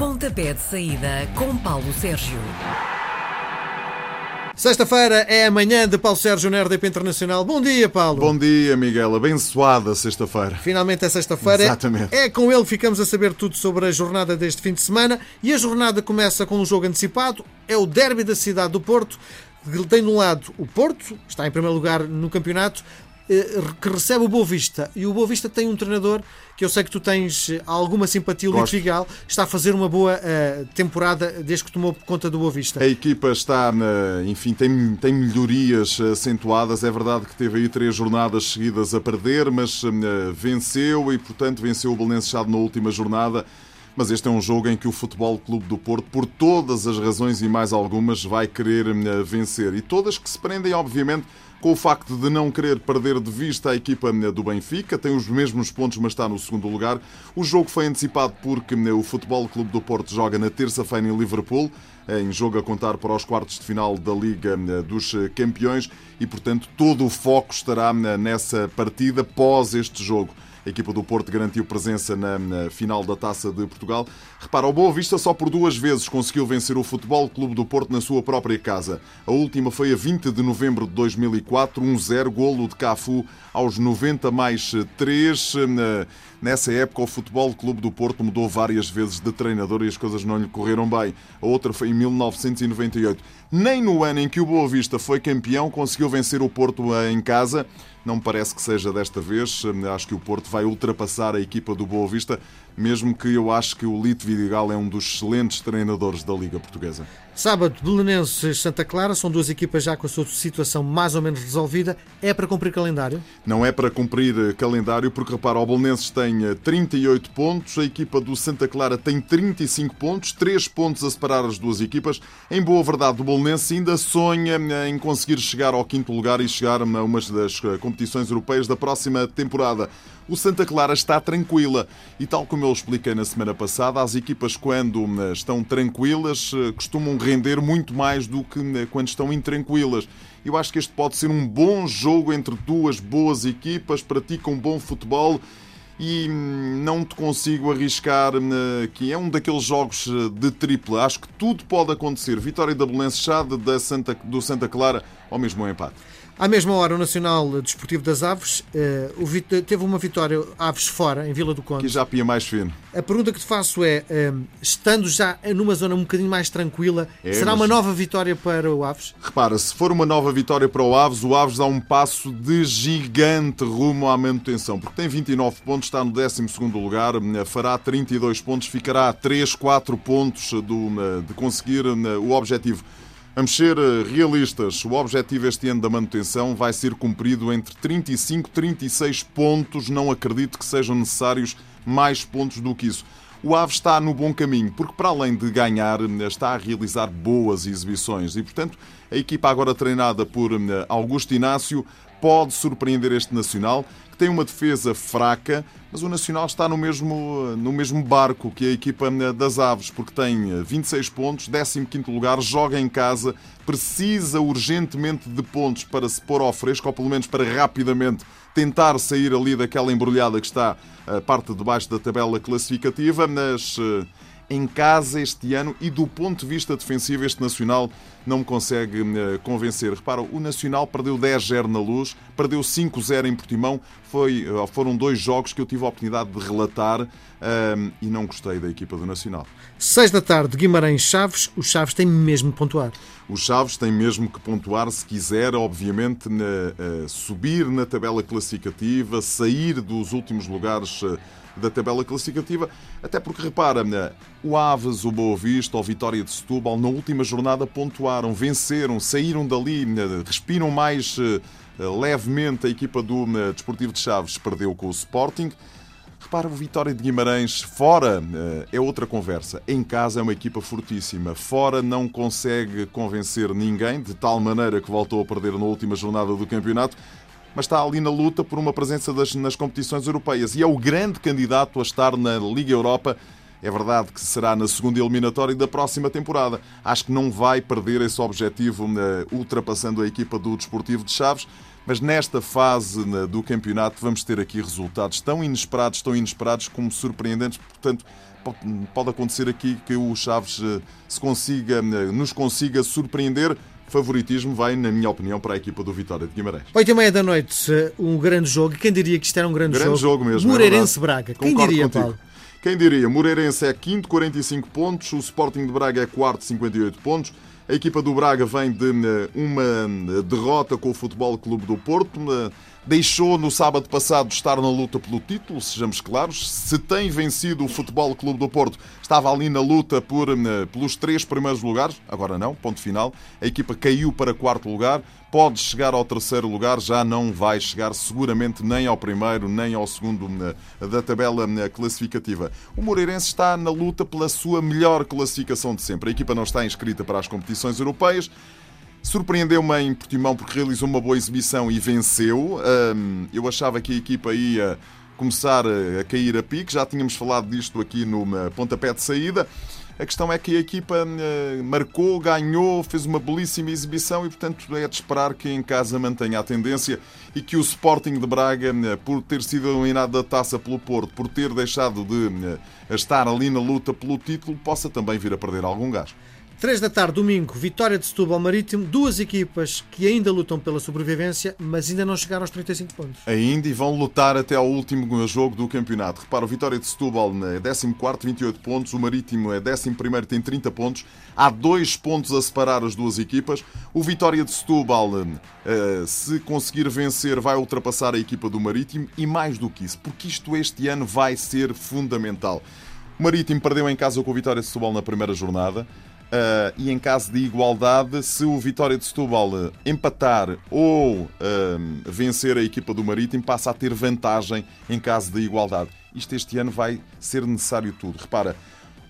Pontapé de saída com Paulo Sérgio. Sexta-feira é amanhã de Paulo Sérgio na RDP Internacional. Bom dia, Paulo. Bom dia, Miguel. Abençoada sexta-feira. Finalmente é sexta-feira. Exatamente. É com ele que ficamos a saber tudo sobre a jornada deste fim de semana. E a jornada começa com um jogo antecipado. É o derby da cidade do Porto. Tem de um lado o Porto, que está em primeiro lugar no campeonato, que recebe o Boa Vista. E o Boa Vista tem um treinador que eu sei que tu tens eh, alguma simpatia, o Lito Figal, está a fazer uma boa uh, temporada desde que tomou conta do Boa Vista. A equipa está, enfim, tem, tem melhorias acentuadas. É verdade que teve aí três jornadas seguidas a perder, mas uh, venceu e, portanto, venceu o Belenenses na última jornada. Mas este é um jogo em que o Futebol Clube do Porto, por todas as razões e mais algumas, vai querer vencer. E todas que se prendem, obviamente, com o facto de não querer perder de vista a equipa do Benfica, tem os mesmos pontos, mas está no segundo lugar. O jogo foi antecipado porque o Futebol Clube do Porto joga na terça-feira em Liverpool, em jogo a contar para os quartos de final da Liga dos Campeões, e portanto todo o foco estará nessa partida pós este jogo. A equipa do Porto garantiu presença na, na, final da Taça de Portugal. Repara, o Boa Vista só por duas vezes conseguiu vencer o Futebol Clube do Porto na sua própria casa. A última foi a 20 de novembro de 2004, 1-0, golo de Cafu aos 90 mais 3. Nessa época, o Futebol Clube do Porto mudou várias vezes de treinador e as coisas não lhe correram bem. A outra foi em 1998. Nem no ano em que o Boa Vista foi campeão conseguiu vencer o Porto em casa. Não me parece que seja desta vez. Acho que o Porto vai ultrapassar a equipa do Boa Vista, mesmo que eu acho que o Lito Vidigal é um dos excelentes treinadores da Liga Portuguesa. Sábado, Belenenses Santa Clara, são duas equipas já com a sua situação mais ou menos resolvida. É para cumprir calendário? Não é para cumprir eh, calendário, porque repara, o Belenenses tem 38 eh, pontos, a equipa do Santa Clara tem 35 pontos, 3 pontos a separar as duas equipas. Em boa verdade, o Belenenses ainda sonha eh, em conseguir chegar ao quinto lugar e chegar a uma das competições europeias da próxima temporada. O Santa Clara está tranquila e, tal como eu expliquei na semana passada, as equipas, quando estão tranquilas, costumam render muito mais do que quando estão intranquilas. Eu acho que este pode ser um bom jogo entre duas boas equipas, praticam bom futebol e hum, não te consigo arriscar que é um daqueles jogos eh, de tripla. Acho que tudo pode acontecer. Vitória da Belenense Chade da Santa, do Santa Clara ou mesmo um empate. À mesma hora, o Nacional Desportivo das Aves uh, teve uma vitória Aves fora, em Vila do Conde. Que já pia mais fino. A pergunta que te faço é, uh, estando já numa zona um bocadinho mais tranquila, é, será mas... uma nova vitória para o Aves? Repara, se for uma nova vitória para o Aves, o Aves dá um passo de gigante rumo à manutenção, porque tem 29 pontos, está no 12 lugar, fará 32 pontos, ficará a 3, 4 pontos do, de conseguir o objetivo. Vamos ser eh, realistas. O objetivo este ano da manutenção vai ser cumprido entre 35 e 36 pontos. Não acredito que sejam necessários mais pontos do que isso. O Ave está no bom caminho, porque para além de ganhar, está a realizar boas exibições e, portanto, a equipa agora treinada por eh, Augusto Inácio pode surpreender este Nacional, tem uma defesa fraca, mas o Nacional está no mesmo, no mesmo barco que a equipa eh, das Aves, porque tem 26 eh, pontos, 15 lugar, joga em casa, precisa urgentemente de pontos para se pôr ao fresco, ou pelo menos para rapidamente tentar sair ali daquela embrulhada que está a eh, parte de baixo da tabela classificativa, mas em casa este ano e do ponto de vista defensivo este Nacional não me consegue uh, convencer. Repara, o Nacional perdeu 10-0 na Luz, perdeu 5-0 em Portimão. Foi, uh, foram dois jogos que eu tive a oportunidade de relatar uh, e não gostei da equipa do Nacional. 6 da tarde, Guimarães-Chaves. Os Chaves têm mesmo de pontuar. Os Chaves têm mesmo que pontuar se quiser, obviamente, na, subir na tabela classificativa, sair dos últimos lugares da tabela classificativa, até porque repara, o Aves, o Boa Vista, o Vitória de Setúbal, na última jornada pontuaram, venceram, saíram dali, respiram mais eh, levemente. A equipa do Desportivo de Chaves perdeu com o Sporting. Repara, o Vitória de Guimarães, fora eh, é outra conversa. Em casa é uma equipa fortíssima. Fora não consegue convencer ninguém, de tal maneira que voltou a perder na última jornada do campeonato mas está ali na luta por uma presença das, nas competições europeias e é o grande candidato a estar na Liga Europa É verdade que será na segunda eliminatória da próxima temporada. Acho que não vai perder esse objetivo ultrapassando a equipa do Desportivo de Chaves. Mas nesta fase do campeonato vamos ter aqui resultados tão inesperados, tão inesperados como surpreendentes. Portanto, pode acontecer aqui que o Chaves eh, se consiga, eh, nos consiga surpreender. Favoritismo vai, na minha opinião, para a equipa do Vitória de Guimarães. Oito e meia da noite, eh, um grande jogo. Quem diria que isto era um grande, grande jogo? jogo mesmo. É Moreirense-Braga. É Quem diria, contigo. Paulo? Quem diria? Moreirense é quinto, 45 pontos. O Sporting de Braga é quarto, 58 pontos. A equipa do Braga vem de uma derrota com o Futebol Clube do Porto. Deixou no sábado passado estar na luta pelo título, sejamos claros. Se tem vencido o Futebol Clube do Porto, estava ali na luta por, pelos três primeiros lugares. Agora não, ponto final. A equipa caiu para quarto lugar. Pode chegar ao terceiro lugar, já não vai chegar seguramente nem ao primeiro nem ao segundo da tabela classificativa. O Moreirense está na luta pela sua melhor classificação de sempre. A equipa não está inscrita para as competições europeias. Surpreendeu-me em Portimão porque realizou uma boa exibição e venceu. Eu achava que a equipa ia começar a cair a pique, já tínhamos falado disto aqui no pontapé de saída. A questão é que a equipa marcou, ganhou, fez uma belíssima exibição e, portanto, é de esperar que em casa mantenha a tendência e que o Sporting de Braga, por ter sido eliminado da taça pelo Porto, por ter deixado de estar ali na luta pelo título, possa também vir a perder algum gás. 3 da tarde, domingo, vitória de Setúbal Marítimo, duas equipas que ainda lutam pela sobrevivência, mas ainda não chegaram aos 35 pontos. Ainda e vão lutar até ao último jogo do campeonato. Repara, Vitória de Setúbal é 14, 28 pontos, o Marítimo é 11, tem 30 pontos. Há dois pontos a separar as duas equipas. O Vitória de Setúbal, eh, se conseguir vencer, vai ultrapassar a equipa do Marítimo e mais do que isso, porque isto este ano vai ser fundamental. O Marítimo perdeu em casa com o Vitória de Setúbal na primeira jornada. Uh, e em caso de igualdade, se o Vitória de Setúbal empatar ou uh, vencer a equipa do Marítimo, passa a ter vantagem em caso de igualdade. Isto este ano vai ser necessário tudo. Repara,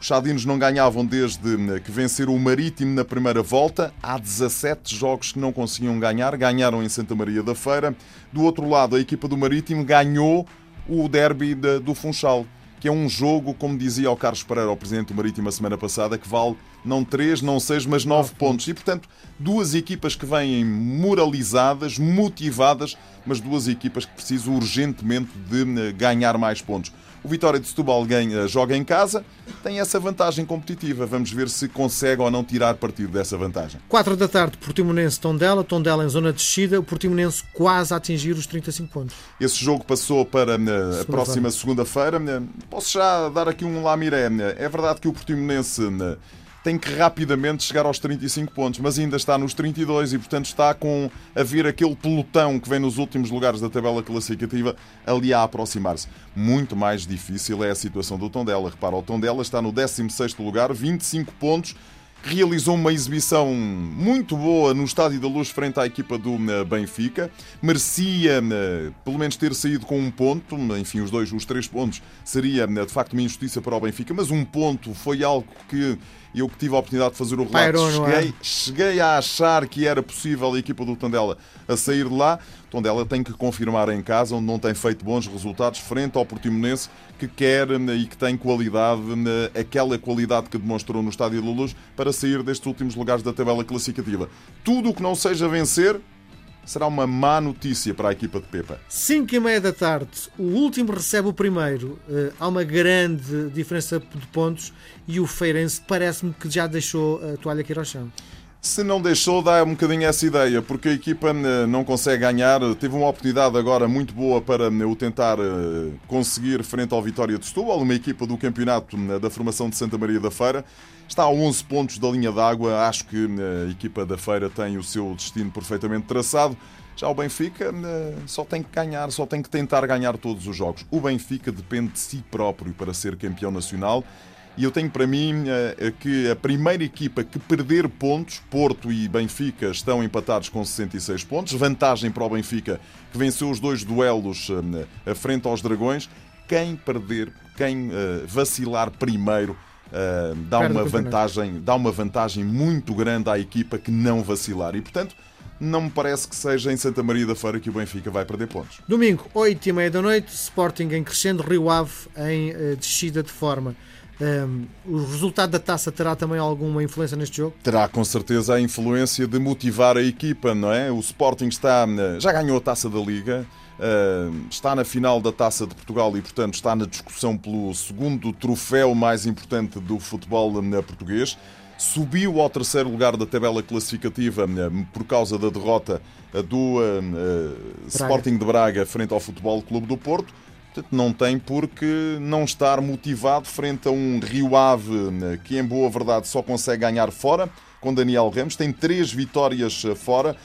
os Chadinos não ganhavam desde que venceram o Marítimo na primeira volta. Há 17 jogos que não conseguiam ganhar. Ganharam em Santa Maria da Feira. Do outro lado, a equipa do Marítimo ganhou o derby do Funchal que é um jogo, como dizia o Carlos Pereira, o Presidente do Marítimo, a semana passada, que vale não 3, não 6, mas 9 pontos. E, portanto, duas equipas que vêm moralizadas, motivadas, mas duas equipas que precisam urgentemente de eh, ganhar mais pontos. O Vitória de Setúbal ganha, joga em casa, tem essa vantagem competitiva. Vamos ver se consegue ou não tirar partido dessa vantagem. 4 da tarde, Portimonense Tondela, Tondela em zona de descida, o Portimonense quase a atingir os 35 pontos. Esse jogo passou para eh, a próxima segunda-feira. Eh, posso já dar aqui um lamiré. É verdade que o Portimonense tem que rapidamente chegar aos 35 pontos, mas ainda está nos 32 e, portanto, está com a vir aquele pelotão que vem nos últimos lugares da tabela classificativa ali a aproximar-se. Muito mais difícil é a situação do Tondela. Repara, o Tondela está no 16º lugar, 25 pontos, realizou uma exibição muito boa no Estádio da Luz frente à equipa do eh, Benfica. Merecia, eh, pelo menos, ter saído com um ponto. Enfim, os dois, os três pontos seria eh, de facto uma injustiça para o Benfica, mas um ponto foi algo que eu que tive a oportunidade de fazer o relato, cheguei, cheguei a achar que era possível a equipa do Tondela a sair de lá. Tondela tem que confirmar em casa, onde não tem feito bons resultados, frente ao Portimonense, que quer e que tem qualidade, aquela qualidade que demonstrou no Estádio da Luz, para sair destes últimos lugares da tabela classificativa. Tudo o que não seja vencer será uma má notícia para a equipa de Pepa. 5 e meia da tarde, o último recebe o primeiro. Uh, há uma grande diferença de pontos e o Feirense parece-me que já deixou a toalha aqui ao chão. Se não deixou, dá um bocadinho essa ideia, porque a equipa eh, não consegue ganhar. Teve uma oportunidade agora muito boa para eh, o tentar conseguir frente ao Vitória de Setúbal, uma equipa do campeonato da formação de Santa Maria da Feira. Está a 11 pontos da linha d'água. Acho que a equipa da Feira tem o seu destino perfeitamente traçado. Já o Benfica só tem que ganhar, só tem que tentar ganhar todos os jogos. O Benfica depende de si próprio para ser campeão nacional. E eu tenho para mim que a primeira equipa que perder pontos, Porto e Benfica, estão empatados com 66 pontos. Vantagem para o Benfica, que venceu os dois duelos à frente aos Dragões. Quem perder, quem vacilar primeiro, dá, uma vantagem, dá uma vantagem muito grande à equipa que não vacilar. E, portanto, não me parece que seja em Santa Maria da Feira que o Benfica vai perder pontos. Domingo, 8 e meia da noite, Sporting em crescendo, Rio Ave em descida de forma. Um, o resultado da taça terá também alguma influência neste jogo? Terá com certeza a influência de motivar a equipa, não é? O Sporting está já ganhou a taça da Liga, está na final da taça de Portugal e, portanto, está na discussão pelo segundo troféu mais importante do futebol português. Subiu ao terceiro lugar da tabela classificativa por causa da derrota do Sporting de Braga frente ao Futebol Clube do Porto Portanto, não tem por que não estar motivado frente a um Rio Ave né, que, em boa verdade, só consegue ganhar fora, com Daniel Ramos. Tem três vitórias eh, fora.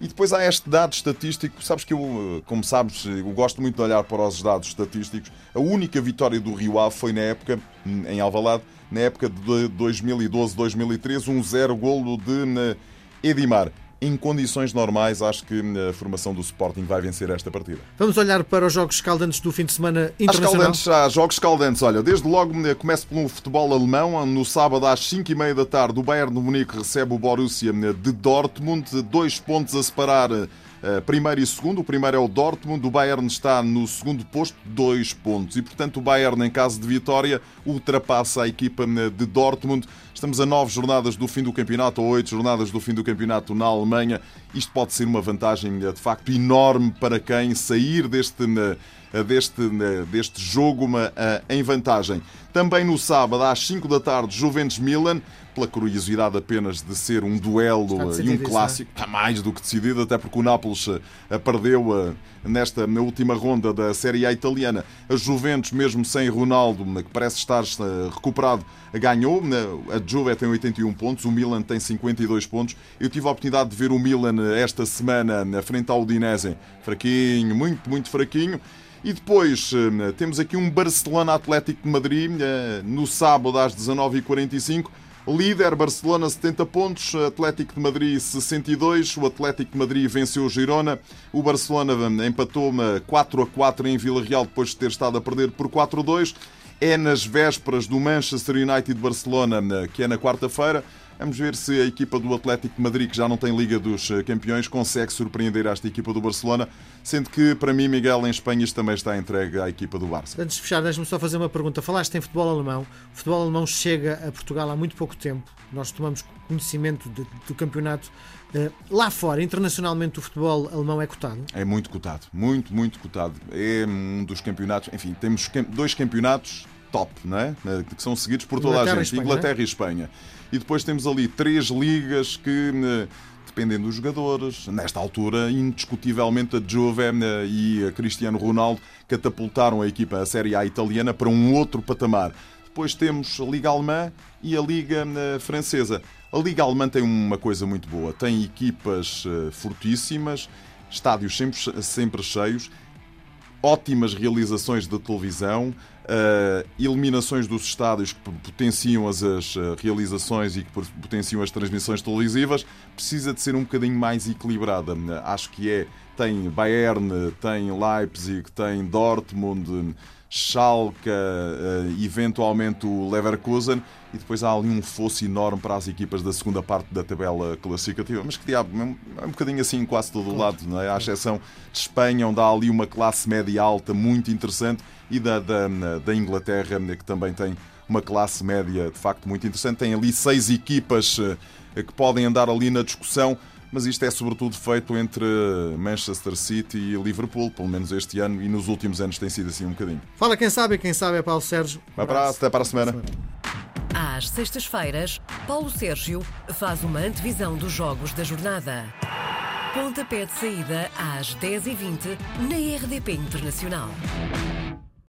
E depois há este dado estatístico. Sabes que eu, eh, como sabes, eu gosto muito de olhar para os dados estatísticos. A única vitória do Rio Ave foi na época, hum, em Alvalade, na época de 2012-2013, um zero golo de né, Edimar em condições normais, acho que a formação do Sporting vai vencer esta partida. Vamos olhar para os jogos escaldantes do fim de semana internacional. Há, há jogos escaldantes. Olha, desde logo começo pelo futebol alemão. No sábado às 5h30 da tarde, o Bayern de Munique recebe o Borussia de Dortmund. Dois pontos a separar primeiro e segundo. O primeiro é o Dortmund, o Bayern está no segundo posto, dois pontos. E, portanto, o Bayern, em caso de vitória, ultrapassa a equipa eh, de Dortmund. Estamos a nove jornadas do fim do campeonato, ou oito jornadas do fim do campeonato na Alemanha. Isto pode ser uma vantagem, eh, de facto, enorme para quem sair deste deste, deste jogo uma, em vantagem. Também no sábado, às 5 da tarde, Juventus-Milan pela curiosidade apenas de ser um duelo e um é? clássico, está mais do que decidido, até porque o Nápoles eh, perdeu eh, nesta na última ronda da Série A italiana. A Juventus, mesmo sem Ronaldo, que parece estar eh, recuperado, ganhou. A Juve tem 81 pontos, o Milan tem 52 pontos. Eu tive a oportunidade de ver o Milan esta semana na frente ao Udinese, fraquinho, muito, muito fraquinho. E depois temos aqui um Barcelona Atlético de Madrid no sábado às 19h45. Líder, Barcelona 70 pontos, Atlético de Madrid 62. O Atlético de Madrid venceu o Girona. O Barcelona empatou 4 a 4 em Vila Real depois de ter estado a perder por 4 a 2. É nas vésperas do Manchester United Barcelona, que é na quarta-feira. Vamos ver se a equipa do Atlético de Madrid, que já não tem Liga dos eh, Campeões, consegue surpreender esta equipa do Barcelona, sendo que, para mim, Miguel, em Espanha isto também está entregue à equipa do Barça. Antes de fechar, deixe-me só fazer uma pergunta. Falaste em futebol alemão. O futebol alemão chega a Portugal há muito pouco tempo. Nós tomamos conhecimento de, do campeonato. Uh, lá fora, internacionalmente, o futebol alemão é cotado? É muito cotado. Muito, muito cotado. É um dos campeonatos. Enfim, temos dois campeonatos top, não é? que são seguidos por toda Inglaterra a gente, e Inglaterra é? e Espanha. E depois temos ali três ligas que eh, dependendo dos jogadores. Nesta altura, indiscutivelmente, a Juve eh, e a Cristiano Ronaldo catapultaram a equipa, a Série A italiana, para um outro patamar. Depois temos a Liga Alemã e a Liga eh, Francesa. A Liga Alemã tem uma coisa muito boa: tem equipas fortíssimas, estádios sempre, sempre cheios, ótimas realizações de televisão, uh, eliminações dos estádios que potenciam as, as, eh, realizações e que potenciam as transmissões televisivas, precisa de ser um bocadinho mais equilibrada. Acho que é. Tem Bayern, tem Leipzig, tem Dortmund, Schalke, uh, eventualmente o Leverkusen, e depois há ali um fosso enorme para as equipas da segunda parte da tabela classificativa. Mas que diabo, é um bocadinho assim quase todo o lado, não é? À exceção de Espanha, onde há ali uma classe média alta muito interessante e da, da, da Inglaterra, que também tem uma classe média de facto muito interessante. Tem ali seis equipas eh, que podem andar ali na discussão, mas isto é sobretudo feito entre Manchester City e Liverpool, pelo menos este ano, e nos últimos anos tem sido assim um bocadinho. Fala quem sabe, quem sabe é Paulo Sérgio. Um abraço, até para a semana. Às sextas-feiras, Paulo Sérgio faz uma antevisão dos jogos da jornada. Pontapé de saída às 10h20 na RDP Internacional.